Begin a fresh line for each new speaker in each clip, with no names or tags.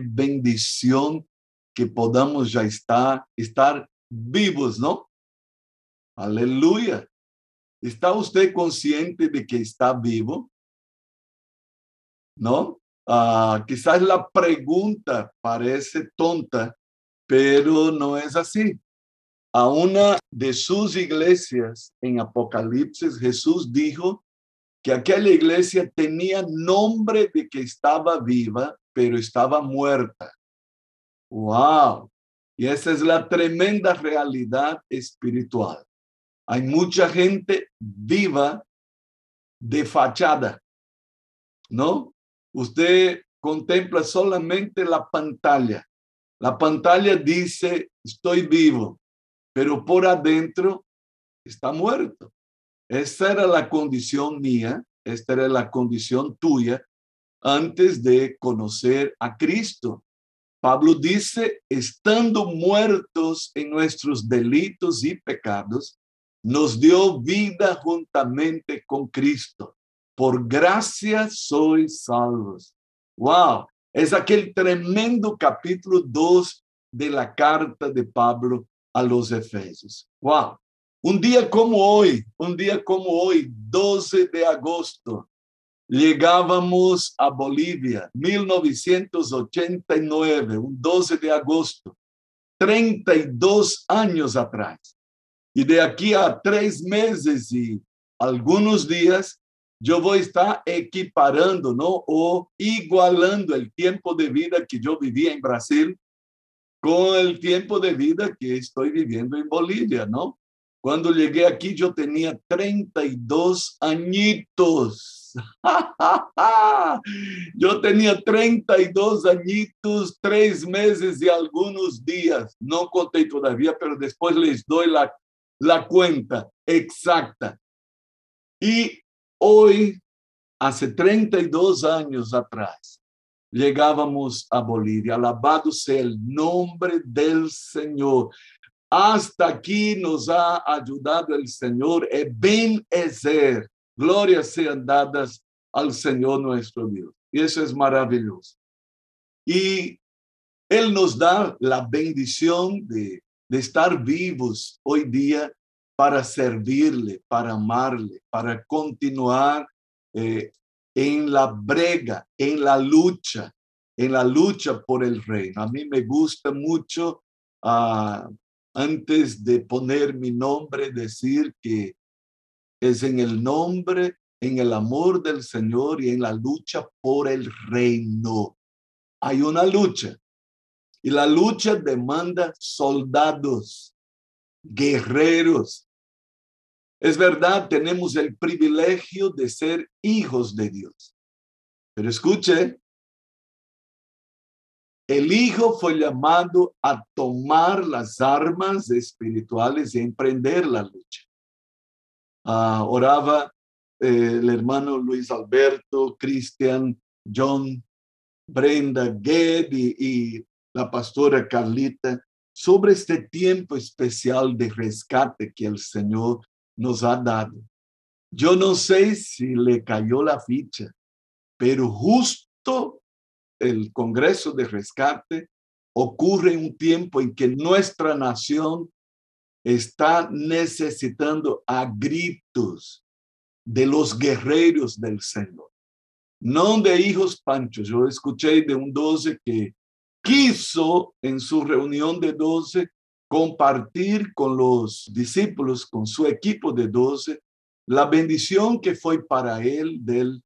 bendición que podamos ya estar, estar vivos, ¿no? Aleluya. ¿Está usted consciente de que está vivo? ¿No? Ah, quizás la pregunta parece tonta, pero no es así. A una de sus iglesias en Apocalipsis, Jesús dijo que aquella iglesia tenía nombre de que estaba viva, pero estaba muerta. ¡Wow! Y esa es la tremenda realidad espiritual. Hay mucha gente viva de fachada, ¿no? Usted contempla solamente la pantalla. La pantalla dice, estoy vivo, pero por adentro está muerto. Esa era la condición mía, esta era la condición tuya antes de conocer a Cristo. Pablo dice, estando muertos en nuestros delitos y pecados, nos dio vida juntamente con Cristo. Por gracia sois salvos. Wow, es aquel tremendo capítulo 2 de la carta de Pablo a los Efesios. Wow. Un día como hoy, un día como hoy, 12 de agosto, llegábamos a Bolivia, 1989, un 12 de agosto, 32 años atrás. Y de aquí a tres meses y algunos días, yo voy a estar equiparando, ¿no? O igualando el tiempo de vida que yo vivía en Brasil con el tiempo de vida que estoy viviendo en Bolivia, ¿no? Cuando llegué aquí yo tenía 32 añitos. Yo tenía 32 añitos, tres meses y algunos días. No conté todavía, pero después les doy la, la cuenta exacta. Y hoy, hace 32 años atrás, llegábamos a Bolivia. Alabado sea el nombre del Señor. Hasta aquí nos ha ayudado el Señor. Ben Ezer. Glorias sean dadas al Señor nuestro Dios. Y eso es maravilloso. Y Él nos da la bendición de, de estar vivos hoy día para servirle, para amarle, para continuar eh, en la brega, en la lucha, en la lucha por el reino. A mí me gusta mucho, uh, antes de poner mi nombre, decir que es en el nombre, en el amor del Señor y en la lucha por el reino. Hay una lucha y la lucha demanda soldados, guerreros. Es verdad, tenemos el privilegio de ser hijos de Dios. Pero escuche, el hijo fue llamado a tomar las armas espirituales y emprender la lucha. Ah, oraba eh, el hermano Luis Alberto, Cristian, John, Brenda, Ged y, la pastora Carlita sobre este tiempo especial de rescate que el Señor nos ha dado. Yo no sé si le cayó la ficha, pero justo el Congreso de Rescate ocurre en un tiempo en que nuestra nación está necesitando a gritos de los guerreros del Señor. No de hijos panchos. Yo escuché de un 12 que quiso en su reunión de 12 compartir con los discípulos, con su equipo de 12, la bendición que fue para él del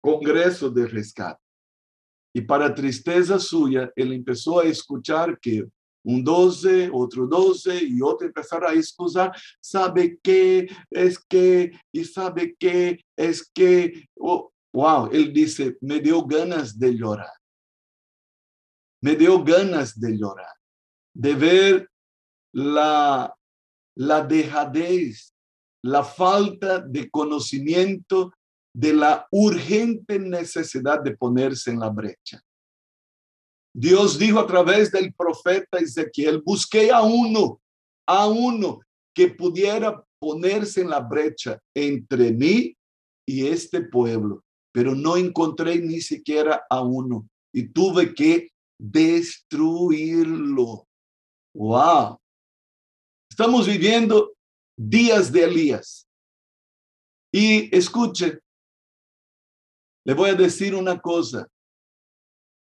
Congreso de Rescate. Y para tristeza suya, él empezó a escuchar que un 12, otro 12 y otro empezar a excusar, sabe qué, es que, y sabe qué, es que, oh, wow, él dice, me dio ganas de llorar. Me dio ganas de llorar, de ver la, la dejadez, la falta de conocimiento de la urgente necesidad de ponerse en la brecha. Dios dijo a través del profeta Ezequiel, busqué a uno, a uno que pudiera ponerse en la brecha entre mí y este pueblo, pero no encontré ni siquiera a uno y tuve que destruirlo. Wow. Estamos viviendo días de Elías. Y escuche, le voy a decir una cosa.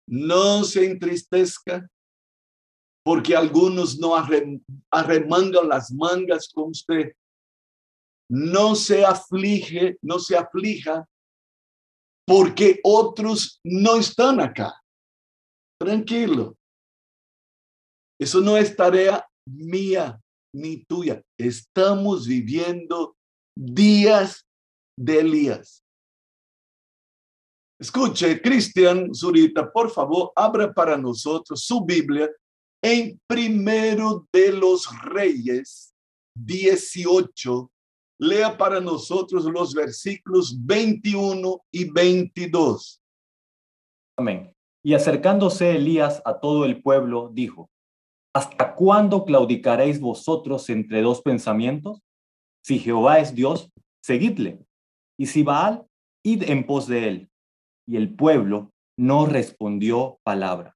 No se entristezca porque algunos no arremangan las mangas con usted. No se aflige, no se aflija porque otros no están acá. Tranquilo. Eso no es tarea mía ni tuya. Estamos viviendo días de Elías. Escuche, Cristian Zurita, por favor, abra para nosotros su Biblia en Primero de los Reyes 18. Lea para nosotros los versículos 21 y 22.
Amén. Y acercándose Elías a todo el pueblo, dijo, ¿Hasta cuándo claudicaréis vosotros entre dos pensamientos? Si Jehová es Dios, seguidle. Y si Baal, id en pos de él. Y el pueblo no respondió palabra.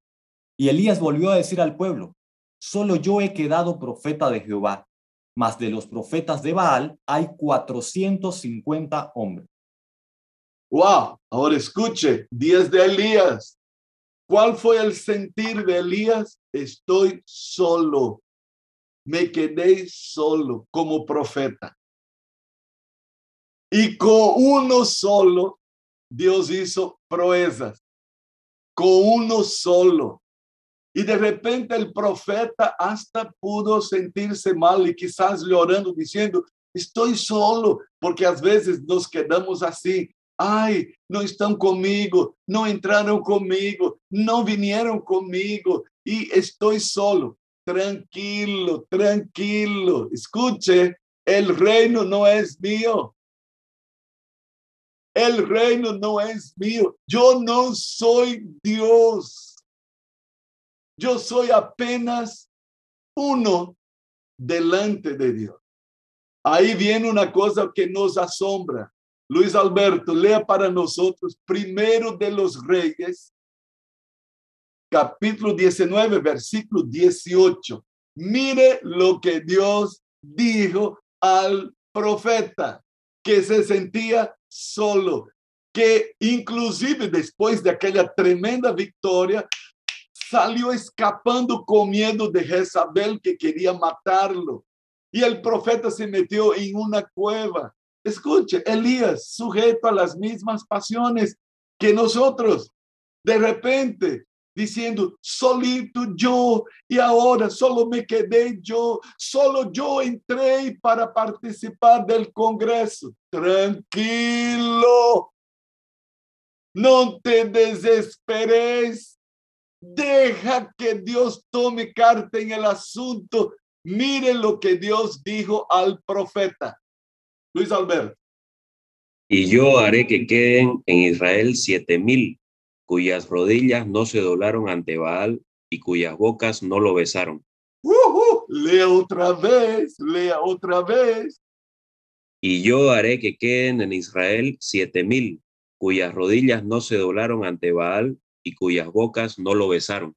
Y Elías volvió a decir al pueblo, solo yo he quedado profeta de Jehová, mas de los profetas de Baal hay 450 hombres.
Wow, ahora escuche, días de Elías. ¿Cuál fue el sentir de Elías? Estoy solo. Me quedé solo como profeta. Y con uno solo, Dios hizo proezas. Con uno solo. Y de repente el profeta hasta pudo sentirse mal y quizás llorando, diciendo, estoy solo, porque a veces nos quedamos así, Ay, no están conmigo, no entraron conmigo, no vinieron conmigo y estoy solo. Tranquilo, tranquilo. Escuche, el reino no es mío. El reino no es mío. Yo no soy Dios. Yo soy apenas uno delante de Dios. Ahí viene una cosa que nos asombra. Luis Alberto, lea para nosotros primero de los Reyes, capítulo 19, versículo 18. Mire lo que Dios dijo al profeta, que se sentía solo, que inclusive después de aquella tremenda victoria, salió escapando con miedo de Jezabel que quería matarlo. Y el profeta se metió en una cueva Escuche, Elías, sujeto a las mismas pasiones que nosotros, de repente diciendo, solito yo, y ahora solo me quedé yo, solo yo entré para participar del Congreso. Tranquilo, no te desesperes, deja que Dios tome carta en el asunto. Mire lo que Dios dijo al profeta. Luis Alberto.
Y yo haré que queden en Israel siete mil, cuyas rodillas no se doblaron ante Baal y cuyas bocas no lo besaron.
lea otra vez, lea otra vez.
Y yo haré que queden en Israel siete mil, cuyas rodillas no se doblaron ante Baal y cuyas bocas no lo besaron.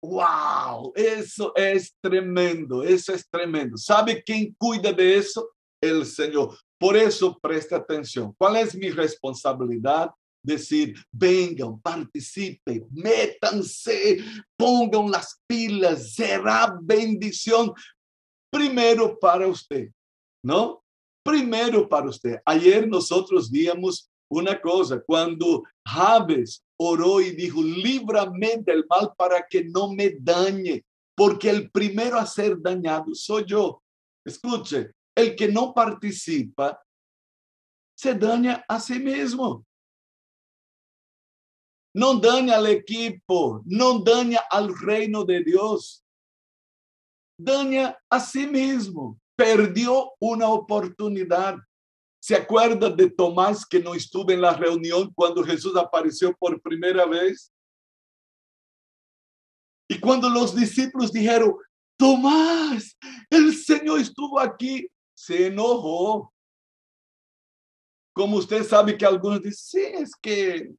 ¡Wow! Eso es tremendo, eso es tremendo. ¿Sabe quién cuida de eso? El Señor. Por eso presta atención. ¿Cuál es mi responsabilidad? Decir, vengan, participen, métanse, pongan las pilas, será bendición primero para usted, ¿no? Primero para usted. Ayer nosotros vimos una cosa, cuando Javes oró y dijo, líbrame del mal para que no me dañe, porque el primero a ser dañado soy yo. Escuche, el que no participa se daña a sí mismo. No daña al equipo, no daña al reino de Dios. Daña a sí mismo. Perdió una oportunidad. ¿Se acuerda de Tomás que no estuvo en la reunión cuando Jesús apareció por primera vez? Y cuando los discípulos dijeron, Tomás, el Señor estuvo aquí, se enojó. Como usted sabe que algunos dicen, sí, es que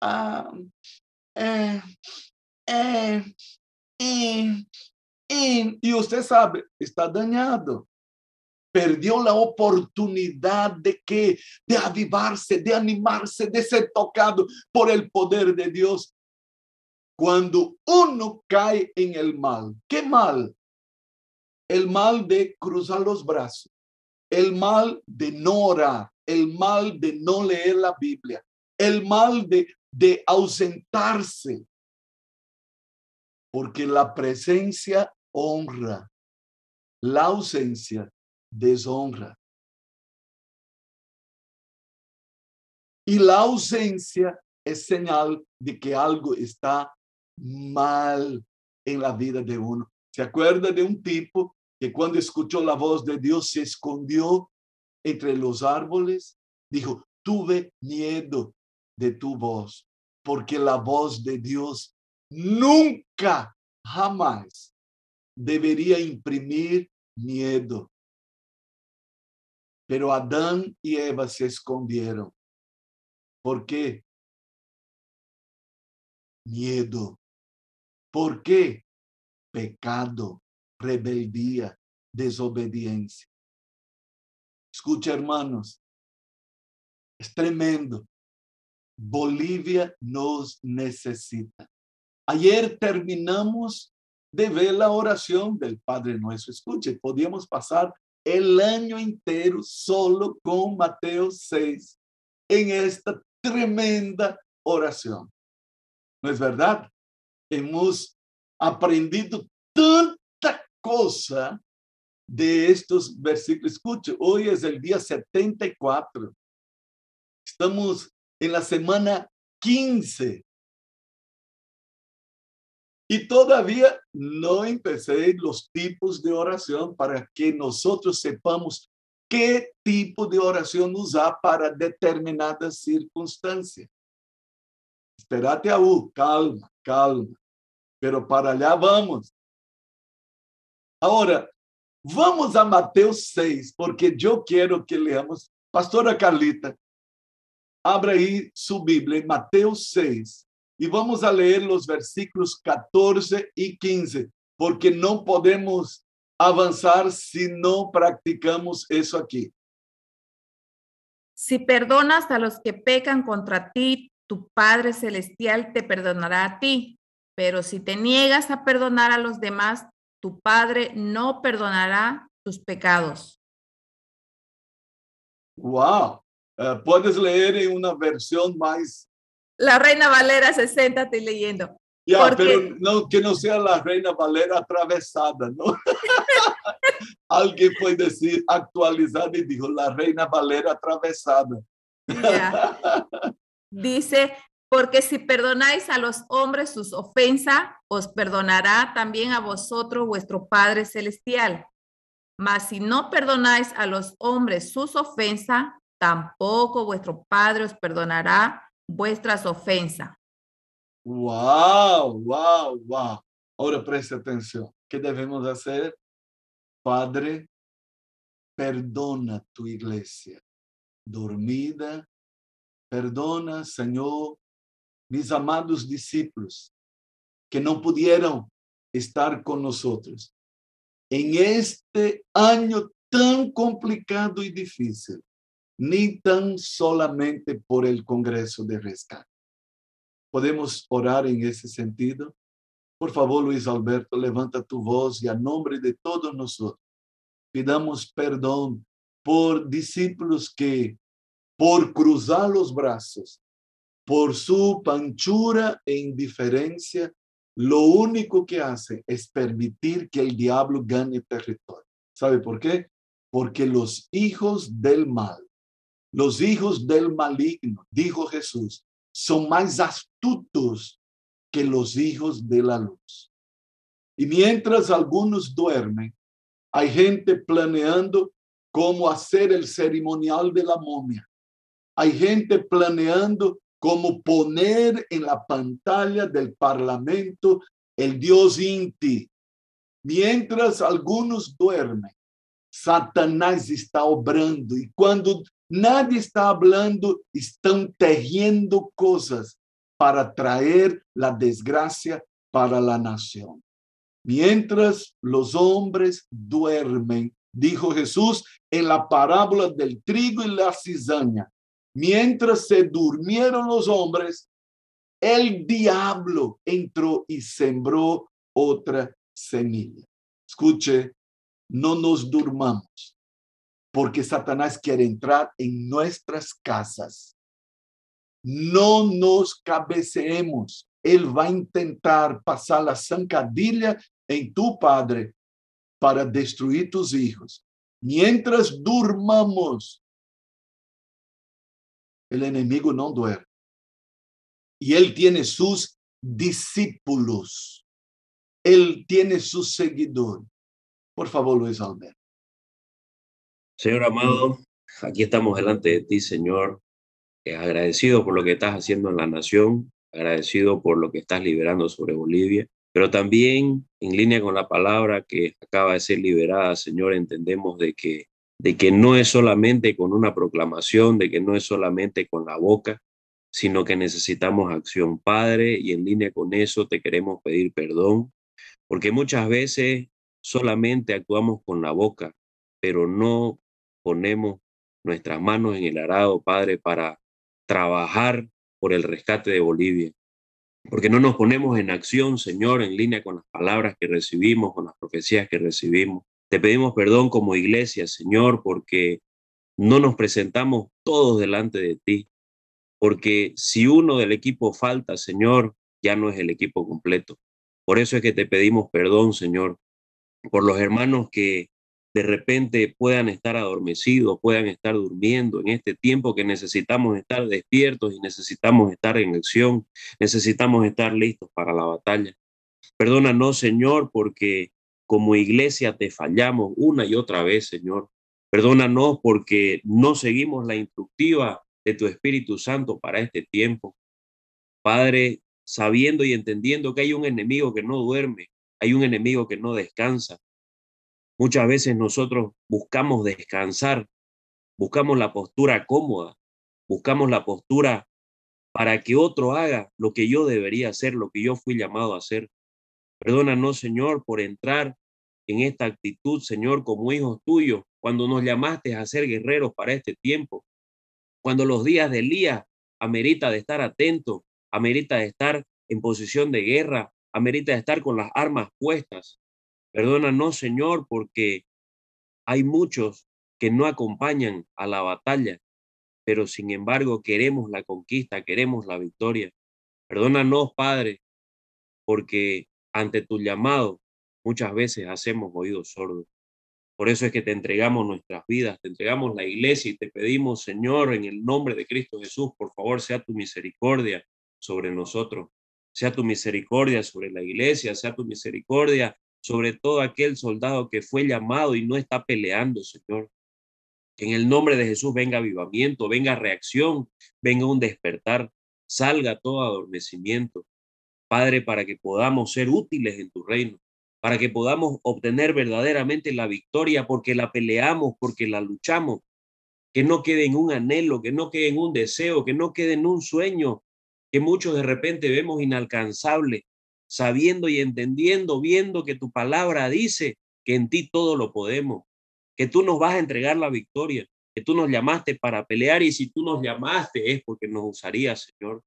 ah, eh, é, é, é. Sabe, está dañado. Perdeu a oportunidade de que de avivar-se, de animar-se, de ser tocado por el poder de Deus. Quando uno cai em el mal, que mal? El mal de cruzar os braços, el mal de no orar, el mal de no leer la Biblia, el mal de, de ausentarse, porque la presencia honra, la ausencia deshonra. Y la ausencia es señal de que algo está mal en la vida de uno. ¿Se acuerda de un tipo que cuando escuchó la voz de Dios se escondió entre los árboles? Dijo, tuve miedo de tu voz, porque la voz de Dios nunca, jamás debería imprimir miedo. Pero Adán y Eva se escondieron. ¿Por qué? Miedo. ¿Por qué? Pecado, rebeldía, desobediencia. Escucha, hermanos, es tremendo. Bolivia nos necesita. Ayer terminamos de ver la oración del Padre Nuestro. Escuche, podíamos pasar el año entero solo con Mateo 6 en esta tremenda oración. ¿No es verdad? Hemos aprendido tanta cosa de estos versículos. Escuche, hoy es el día 74. Estamos en la semana 15 y todavía no empecé los tipos de oración para que nosotros sepamos qué tipo de oración usar para determinadas circunstancias. Esperate aún, calma, calma. Pero para allá vamos. Ahora, vamos a Mateo 6, porque yo quiero que leamos. Pastora Carlita, abra ahí su Biblia Mateo 6 y vamos a leer los versículos 14 y 15, porque no podemos avanzar si no practicamos eso aquí.
Si perdonas a los que pecan contra ti, tu Padre Celestial te perdonará a ti. Pero si te niegas a perdonar a los demás, tu Padre no perdonará tus pecados.
Wow. Uh, puedes leer en una versión más
la Reina Valera 60 estoy leyendo.
Ya, pero no, que no sea la Reina Valera atravesada, ¿no? Alguien puede decir actualizada y dijo la Reina Valera atravesada.
Ya. Dice, porque si perdonáis a los hombres sus ofensas, os perdonará también a vosotros vuestro Padre Celestial. Mas si no perdonáis a los hombres sus ofensas, tampoco vuestro Padre os perdonará vuestras ofensas.
Uau, uau, uau. Ahora preste atenção. O que fazer? Padre, perdona tu igreja dormida. Perdona, Senhor, mis amados discípulos que não puderam estar com nós em este ano tão complicado e difícil ni tan solamente por el Congreso de Rescate. ¿Podemos orar en ese sentido? Por favor, Luis Alberto, levanta tu voz y a nombre de todos nosotros pidamos perdón por discípulos que, por cruzar los brazos, por su panchura e indiferencia, lo único que hace es permitir que el diablo gane territorio. ¿Sabe por qué? Porque los hijos del mal los hijos del maligno, dijo Jesús, son más astutos que los hijos de la luz. Y mientras algunos duermen, hay gente planeando cómo hacer el ceremonial de la momia. Hay gente planeando cómo poner en la pantalla del parlamento el Dios Inti. Mientras algunos duermen, Satanás está obrando. Y cuando Nadie está hablando, están tejiendo cosas para traer la desgracia para la nación. Mientras los hombres duermen, dijo Jesús en la parábola del trigo y la cizaña, mientras se durmieron los hombres, el diablo entró y sembró otra semilla. Escuche, no nos durmamos, porque Satanás quiere entrar en nuestras casas. No nos cabeceemos. Él va a intentar pasar la zancadilla en tu padre para destruir tus hijos. Mientras durmamos, el enemigo no duerme. Y él tiene sus discípulos. Él tiene sus seguidores. Por favor, Luis Alberto.
Señor amado, aquí estamos delante de ti, Señor, eh, agradecido por lo que estás haciendo en la nación, agradecido por lo que estás liberando sobre Bolivia, pero también en línea con la palabra que acaba de ser liberada, Señor, entendemos de que de que no es solamente con una proclamación, de que no es solamente con la boca, sino que necesitamos acción, Padre, y en línea con eso te queremos pedir perdón, porque muchas veces solamente actuamos con la boca, pero no ponemos nuestras manos en el arado, Padre, para trabajar por el rescate de Bolivia. Porque no nos ponemos en acción, Señor, en línea con las palabras que recibimos, con las profecías que recibimos. Te pedimos perdón como iglesia, Señor, porque no nos presentamos todos delante de ti. Porque si uno del equipo falta, Señor, ya no es el equipo completo. Por eso es que te pedimos perdón, Señor, por los hermanos que de repente puedan estar adormecidos, puedan estar durmiendo en este tiempo que necesitamos estar despiertos y necesitamos estar en acción, necesitamos estar listos para la batalla. Perdónanos, Señor, porque como iglesia te fallamos una y otra vez, Señor. Perdónanos porque no seguimos la instructiva de tu Espíritu Santo para este tiempo. Padre, sabiendo y entendiendo que hay un enemigo que no duerme, hay un enemigo que no descansa, Muchas veces nosotros buscamos descansar, buscamos la postura cómoda, buscamos la postura para que otro haga lo que yo debería hacer, lo que yo fui llamado a hacer. Perdónanos, Señor, por entrar en esta actitud, Señor, como hijos tuyos, cuando nos llamaste a ser guerreros para este tiempo, cuando los días de Elías amerita de estar atento, amerita de estar en posición de guerra, amerita de estar con las armas puestas. Perdónanos, Señor, porque hay muchos que no acompañan a la batalla, pero sin embargo queremos la conquista, queremos la victoria. Perdónanos, Padre, porque ante tu llamado muchas veces hacemos oídos sordos. Por eso es que te entregamos nuestras vidas, te entregamos la iglesia y te pedimos, Señor, en el nombre de Cristo Jesús, por favor, sea tu misericordia sobre nosotros, sea tu misericordia sobre la iglesia, sea tu misericordia sobre todo aquel soldado que fue llamado y no está peleando, Señor. Que en el nombre de Jesús venga avivamiento, venga reacción, venga un despertar, salga todo adormecimiento. Padre, para que podamos ser útiles en tu reino, para que podamos obtener verdaderamente la victoria porque la peleamos, porque la luchamos. Que no quede en un anhelo, que no quede en un deseo, que no quede en un sueño que muchos de repente vemos inalcanzable, sabiendo y entendiendo, viendo que tu palabra dice que en ti todo lo podemos, que tú nos vas a entregar la victoria, que tú nos llamaste para pelear y si tú nos llamaste es porque nos usarías, Señor.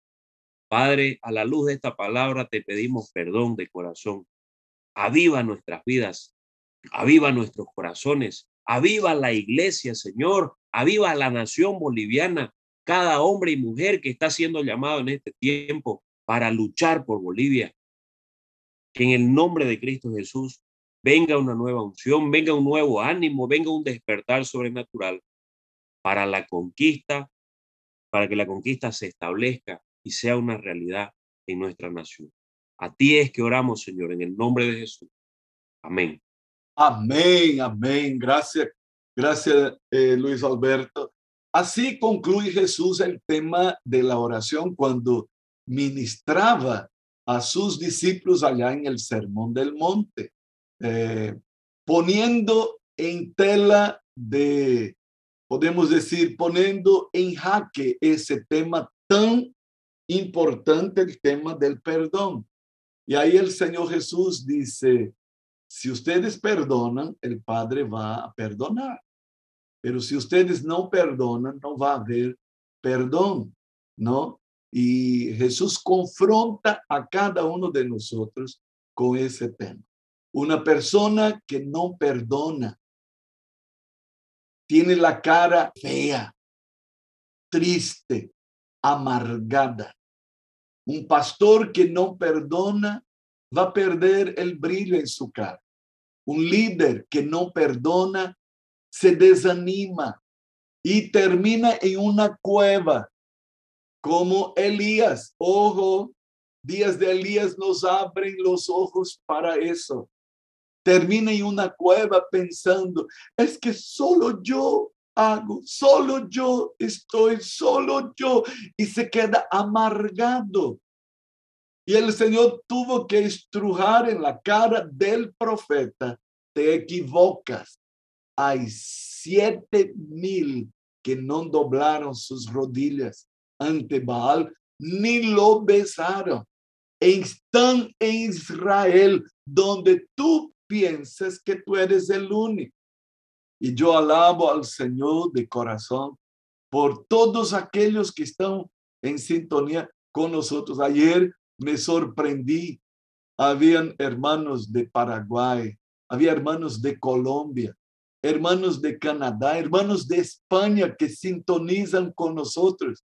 Padre, a la luz de esta palabra te pedimos perdón de corazón. Aviva nuestras vidas, aviva nuestros corazones, aviva la iglesia, Señor, aviva la nación boliviana, cada hombre y mujer que está siendo llamado en este tiempo para luchar por Bolivia, que en el nombre de Cristo Jesús venga una nueva unción, venga un nuevo ánimo, venga un despertar sobrenatural para la conquista, para que la conquista se establezca y sea una realidad en nuestra nación. A ti es que oramos, Señor, en el nombre de Jesús. Amén.
Amén, amén. Gracias, gracias, eh, Luis Alberto. Así concluye Jesús el tema de la oración cuando ministraba a sus discípulos allá en el Sermón del Monte, eh, poniendo en tela de, podemos decir, poniendo en jaque ese tema tan importante, el tema del perdón. Y ahí el Señor Jesús dice, si ustedes perdonan, el Padre va a perdonar. Pero si ustedes no perdonan, no va a haber perdón, ¿no? Y Jesús confronta a cada uno de nosotros con ese tema. Una persona que no perdona tiene la cara fea, triste, amargada. Un pastor que no perdona va a perder el brillo en su cara. Un líder que no perdona se desanima y termina en una cueva como Elías. Ojo, días de Elías nos abren los ojos para eso. Termina en una cueva pensando, es que solo yo hago, solo yo estoy, solo yo, y se queda amargado. Y el Señor tuvo que estrujar en la cara del profeta, te equivocas. Hay siete mil que no doblaron sus rodillas ante Baal, ni lo besaron. Están en Israel, donde tú piensas que tú eres el único. Y yo alabo al Señor de corazón por todos aquellos que están en sintonía con nosotros. Ayer me sorprendí. Habían hermanos de Paraguay, había hermanos de Colombia, hermanos de Canadá, hermanos de España que sintonizan con nosotros,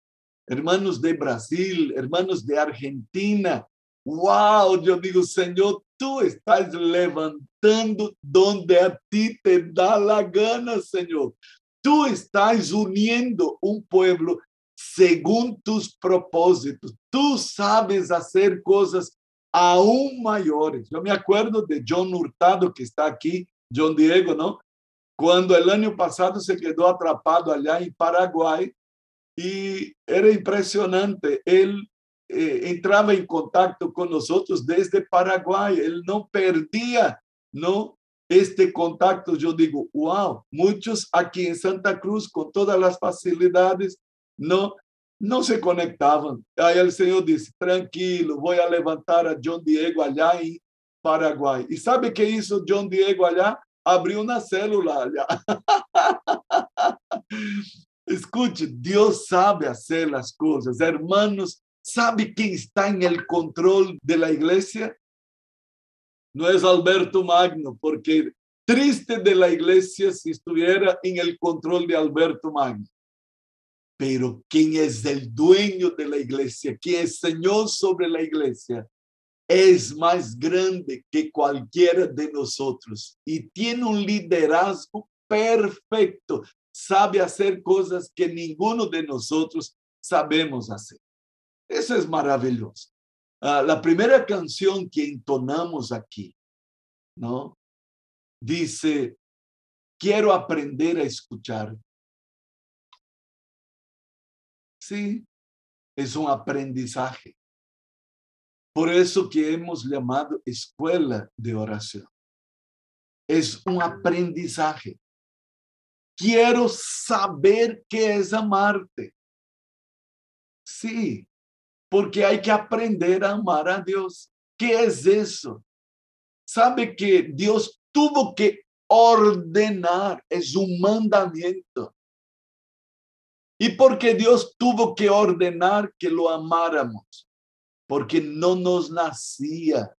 hermanos de Brasil, hermanos de Argentina. Wow, yo digo, Señor, tú estás levantando donde a ti te da la gana, Señor. Tú estás uniendo un pueblo según tus propósitos. Tú sabes hacer cosas aún mayores. Yo me acuerdo de John Hurtado, que está aquí, John Diego, ¿no? Cuando el año pasado se quedó atrapado allá en Paraguay y era impresionante. Él eh, entraba en contacto con nosotros desde Paraguay. Él no perdía, ¿no? Este contacto, yo digo, wow, muchos aquí en Santa Cruz con todas las facilidades, no, no se conectaban. Ahí el Señor dice, tranquilo, voy a levantar a John Diego allá en Paraguay. ¿Y sabe qué hizo John Diego allá? Abrió una célula allá. Escuche, Dios sabe hacer las cosas. Hermanos, ¿sabe quién está en el control de la iglesia? No es Alberto Magno, porque triste de la iglesia si estuviera en el control de Alberto Magno. Pero quien es el dueño de la iglesia, quien es Señor sobre la iglesia, es más grande que cualquiera de nosotros y tiene un liderazgo perfecto. Sabe hacer cosas que ninguno de nosotros sabemos hacer. Eso es maravilloso. Ah, la primera canción que entonamos aquí, ¿no? Dice, quiero aprender a escuchar. Sí, es un aprendizaje. Por eso que hemos llamado escuela de oración. Es un aprendizaje. Quiero saber qué es amarte. Sí, porque hay que aprender a amar a Dios. ¿Qué es eso? Sabe que Dios tuvo que ordenar, es un mandamiento. Y porque Dios tuvo que ordenar que lo amáramos, porque no nos nacía.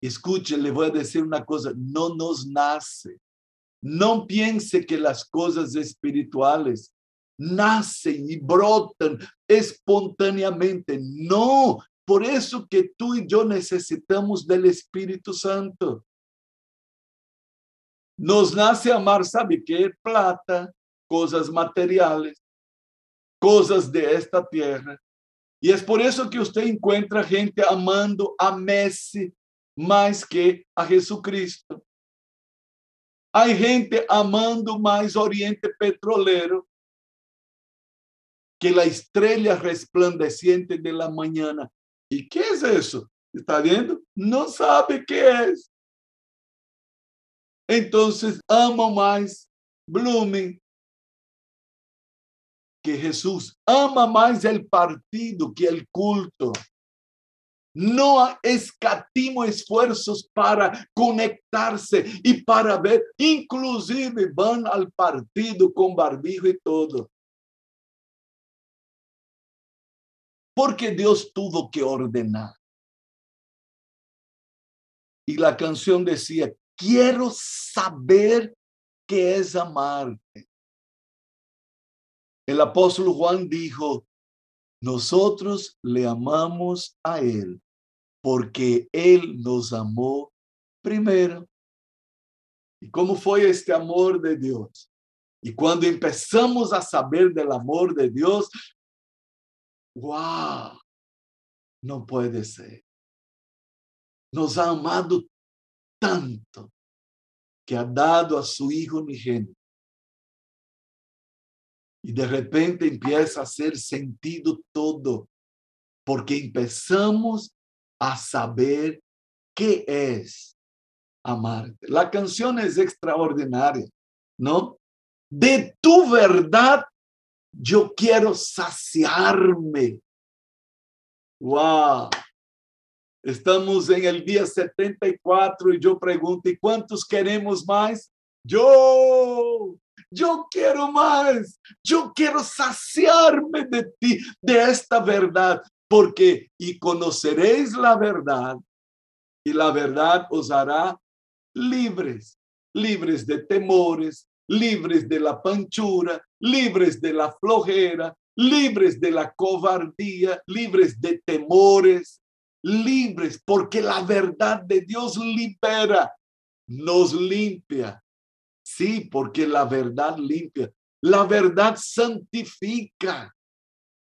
Escuche, le voy a decir una cosa, no nos nace. No piense que las cosas espirituales nacen y brotan espontáneamente. No, por eso que tú y yo necesitamos del Espíritu Santo. Nos nace amar, ¿sabe qué? Plata, cosas materiales, cosas de esta tierra. Y es por eso que usted encuentra gente amando a Messi más que a Jesucristo. Hay gente amando más Oriente Petrolero que la estrella resplandeciente de la mañana. ¿Y qué es eso? ¿Está viendo? No sabe qué es. Entonces ama más Blooming que Jesús ama más el partido que el culto. No escatimo esfuerzos para conectarse y para ver, inclusive van al partido con barbijo y todo. Porque Dios tuvo que ordenar. Y la canción decía, quiero saber qué es amarte. El apóstol Juan dijo, nosotros le amamos a Él porque Él nos amó primero. ¿Y cómo fue este amor de Dios? Y cuando empezamos a saber del amor de Dios, wow, no puede ser. Nos ha amado tanto que ha dado a su Hijo unigénito y de repente empieza a hacer sentido todo, porque empezamos a saber qué es amarte. La canción es extraordinaria, ¿no? De tu verdad yo quiero saciarme. Wow. Estamos en el día 74 y yo pregunto, ¿y cuántos queremos más? Yo, yo quiero más, yo quiero saciarme de ti, de esta verdad, porque y conoceréis la verdad y la verdad os hará libres, libres de temores, libres de la panchura, libres de la flojera, libres de la cobardía, libres de temores, libres porque la verdad de Dios libera, nos limpia, Sí, porque la verdad limpia, la verdad santifica,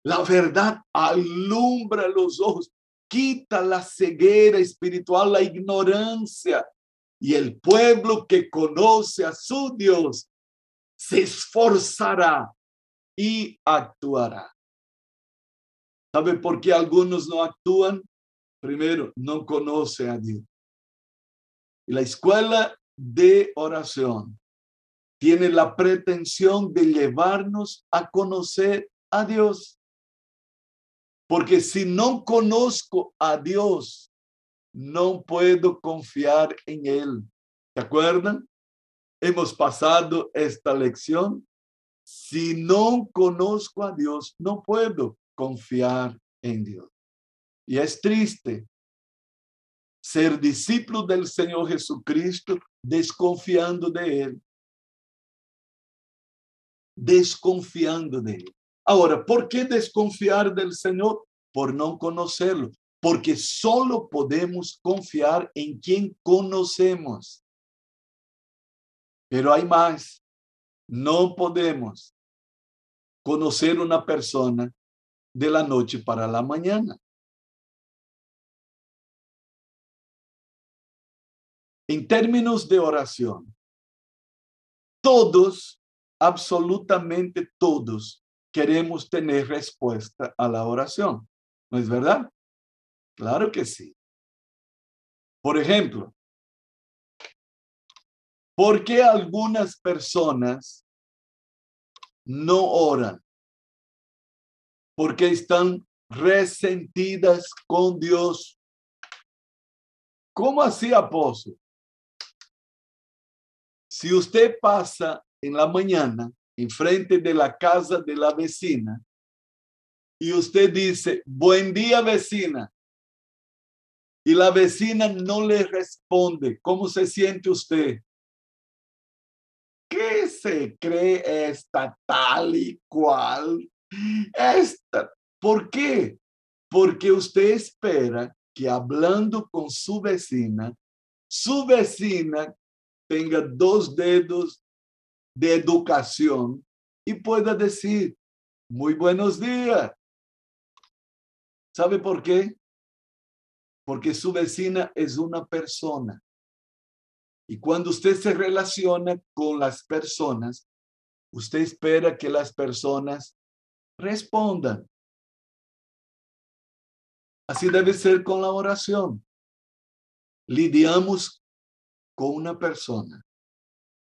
la verdad alumbra los ojos, quita la ceguera espiritual, la ignorancia. Y el pueblo que conoce a su Dios se esforzará y actuará. ¿Sabe por qué algunos no actúan? Primero, no conoce a Dios. La escuela de oración tiene la pretensión de llevarnos a conocer a Dios. Porque si no conozco a Dios, no puedo confiar en Él. ¿Se acuerdan? Hemos pasado esta lección. Si no conozco a Dios, no puedo confiar en Dios. Y es triste ser discípulo del Señor Jesucristo desconfiando de Él desconfiando de Él. Ahora, ¿por qué desconfiar del Señor? Por no conocerlo, porque solo podemos confiar en quien conocemos. Pero hay más, no podemos conocer una persona de la noche para la mañana. En términos de oración, todos absolutamente todos queremos tener respuesta a la oración. ¿No es verdad? Claro que sí. Por ejemplo, ¿por qué algunas personas no oran? Porque están resentidas con Dios. ¿Cómo así, apóstol? Si usted pasa en la mañana enfrente de la casa de la vecina y usted dice, buen día vecina, y la vecina no le responde, ¿cómo se siente usted? ¿Qué se cree esta tal y cual? Esta. ¿Por qué? Porque usted espera que hablando con su vecina, su vecina tenga dos dedos de educación y pueda decir, muy buenos días. ¿Sabe por qué? Porque su vecina es una persona. Y cuando usted se relaciona con las personas, usted espera que las personas respondan. Así debe ser con la oración. Lidiamos con una persona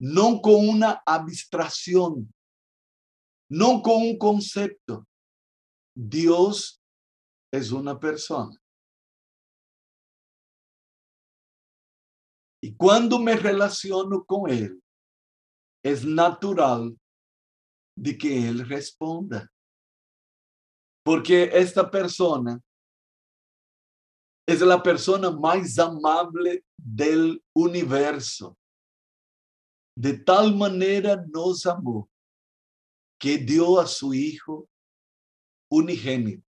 no con una abstracción, no con un concepto. Dios es una persona. Y cuando me relaciono con Él, es natural de que Él responda. Porque esta persona es la persona más amable del universo. De tal manera nos amó que dio a su Hijo unigénito.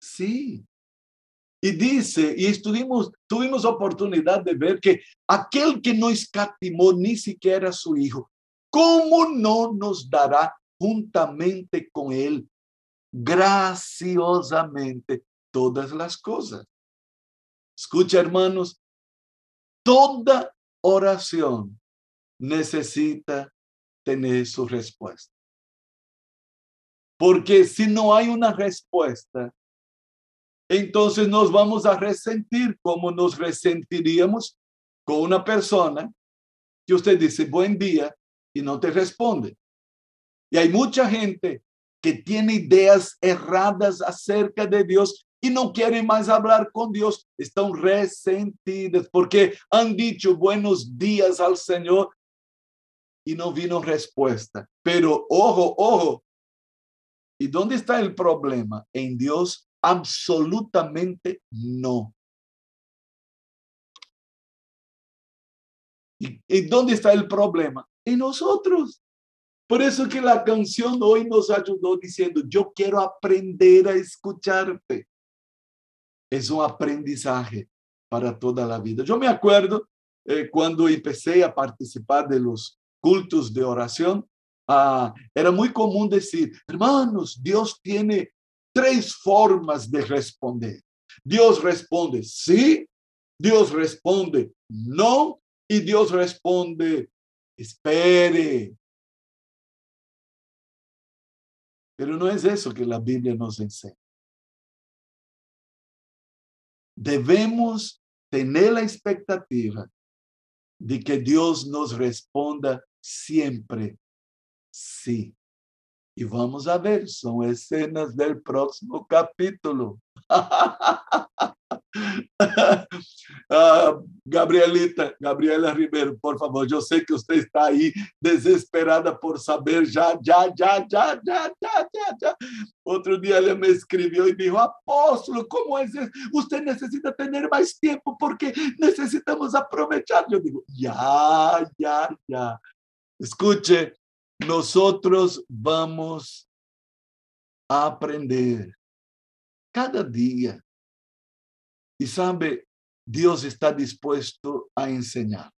Sí. Y dice, y estuvimos, tuvimos oportunidad de ver que aquel que no escatimó ni siquiera a su Hijo, ¿cómo no nos dará juntamente con Él graciosamente todas las cosas? Escucha, hermanos, toda oración necesita tener su respuesta. Porque si no hay una respuesta, entonces nos vamos a resentir como nos resentiríamos con una persona que usted dice buen día y no te responde. Y hay mucha gente que tiene ideas erradas acerca de Dios y no quieren más hablar con Dios, están resentidas porque han dicho buenos días al Señor y no vino respuesta. Pero ojo, ojo, ¿Y dónde está el problema? En Dios, absolutamente no. ¿Y, dónde está el problema? En nosotros. Por eso que la canción hoy nos ayudó diciendo, yo quiero aprender a escucharte. Es un aprendizaje para toda la vida. Yo me acuerdo eh, cuando empecé a participar de los cultos de oración, Ah, era muy común decir, hermanos, Dios tiene tres formas de responder. Dios responde sí, Dios responde no y Dios responde espere. Pero no es eso que la Biblia nos enseña. Debemos tener la expectativa de que Dios nos responda siempre Sí. Y vamos a ver, son escenas del próximo capítulo. Ah, Gabrielita, Gabriela Ribeiro, por favor, yo sé que usted está ahí desesperada por saber ya, ya, ya, ya, ya, ya, ya, ya. Otro día ella me escribió y dijo, apóstolo, ¿cómo es eso? Usted necesita tener más tiempo porque necesitamos aprovechar. Yo digo, ya, ya, ya. Escuche, nosotros vamos a aprender cada día. Y sabe, Dios está dispuesto a enseñar.